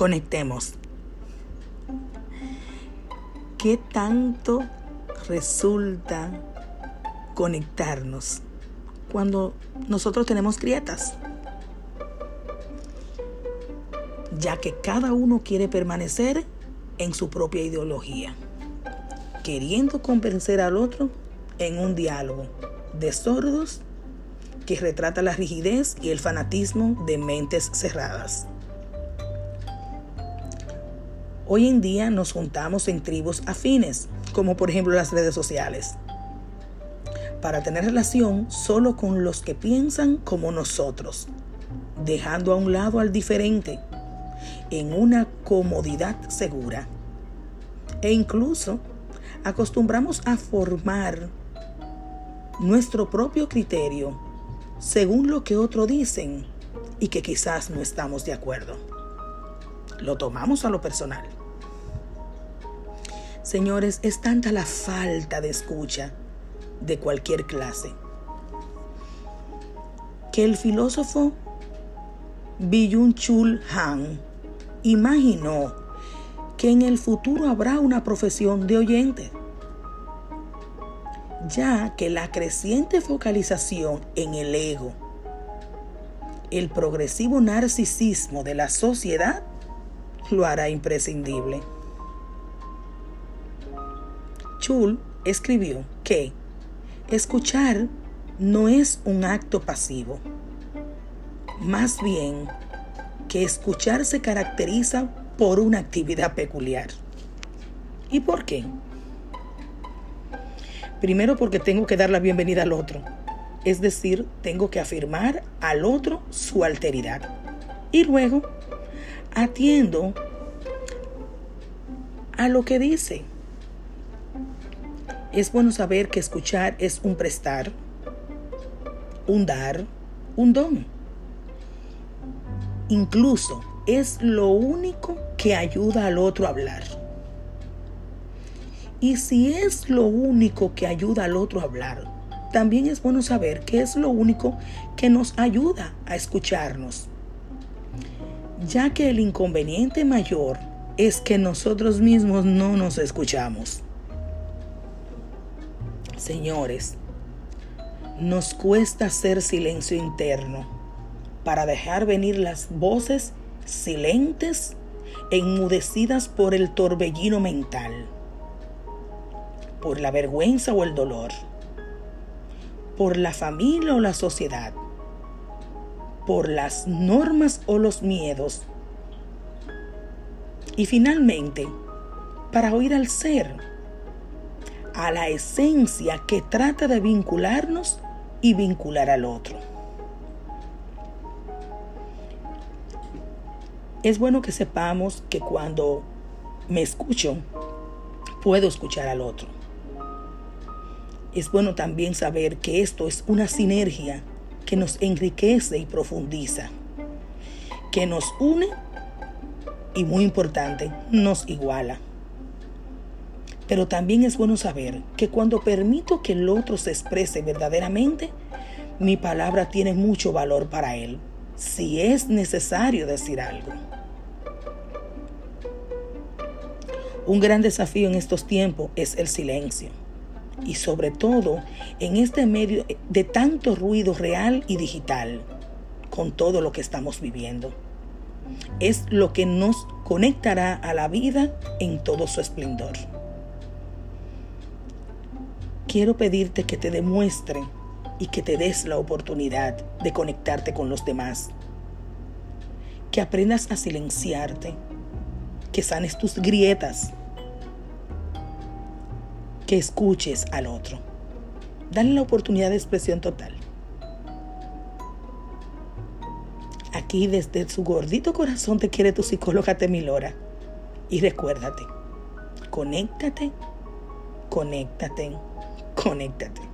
conectemos. ¿Qué tanto resulta conectarnos cuando nosotros tenemos grietas? Ya que cada uno quiere permanecer en su propia ideología, queriendo convencer al otro en un diálogo de sordos que retrata la rigidez y el fanatismo de mentes cerradas. Hoy en día nos juntamos en tribus afines, como por ejemplo las redes sociales, para tener relación solo con los que piensan como nosotros, dejando a un lado al diferente en una comodidad segura. E incluso acostumbramos a formar nuestro propio criterio según lo que otros dicen y que quizás no estamos de acuerdo. Lo tomamos a lo personal. Señores, es tanta la falta de escucha de cualquier clase que el filósofo Byung Chul Han imaginó que en el futuro habrá una profesión de oyente ya que la creciente focalización en el ego, el progresivo narcisismo de la sociedad, lo hará imprescindible. Escribió que escuchar no es un acto pasivo, más bien que escuchar se caracteriza por una actividad peculiar. ¿Y por qué? Primero porque tengo que dar la bienvenida al otro. Es decir, tengo que afirmar al otro su alteridad. Y luego atiendo a lo que dice. Es bueno saber que escuchar es un prestar, un dar, un don. Incluso es lo único que ayuda al otro a hablar. Y si es lo único que ayuda al otro a hablar, también es bueno saber que es lo único que nos ayuda a escucharnos. Ya que el inconveniente mayor es que nosotros mismos no nos escuchamos. Señores, nos cuesta hacer silencio interno para dejar venir las voces silentes, enmudecidas por el torbellino mental por la vergüenza o el dolor, por la familia o la sociedad, por las normas o los miedos. Y finalmente, para oír al ser, a la esencia que trata de vincularnos y vincular al otro. Es bueno que sepamos que cuando me escucho, puedo escuchar al otro es bueno también saber que esto es una sinergia que nos enriquece y profundiza, que nos une y muy importante, nos iguala. Pero también es bueno saber que cuando permito que el otro se exprese verdaderamente, mi palabra tiene mucho valor para él, si es necesario decir algo. Un gran desafío en estos tiempos es el silencio y sobre todo en este medio de tanto ruido real y digital con todo lo que estamos viviendo. Es lo que nos conectará a la vida en todo su esplendor. Quiero pedirte que te demuestre y que te des la oportunidad de conectarte con los demás. Que aprendas a silenciarte, que sanes tus grietas que escuches al otro. Dale la oportunidad de expresión total. Aquí desde su gordito corazón te quiere tu psicóloga Temilora. Y recuérdate, conéctate, conéctate, conéctate.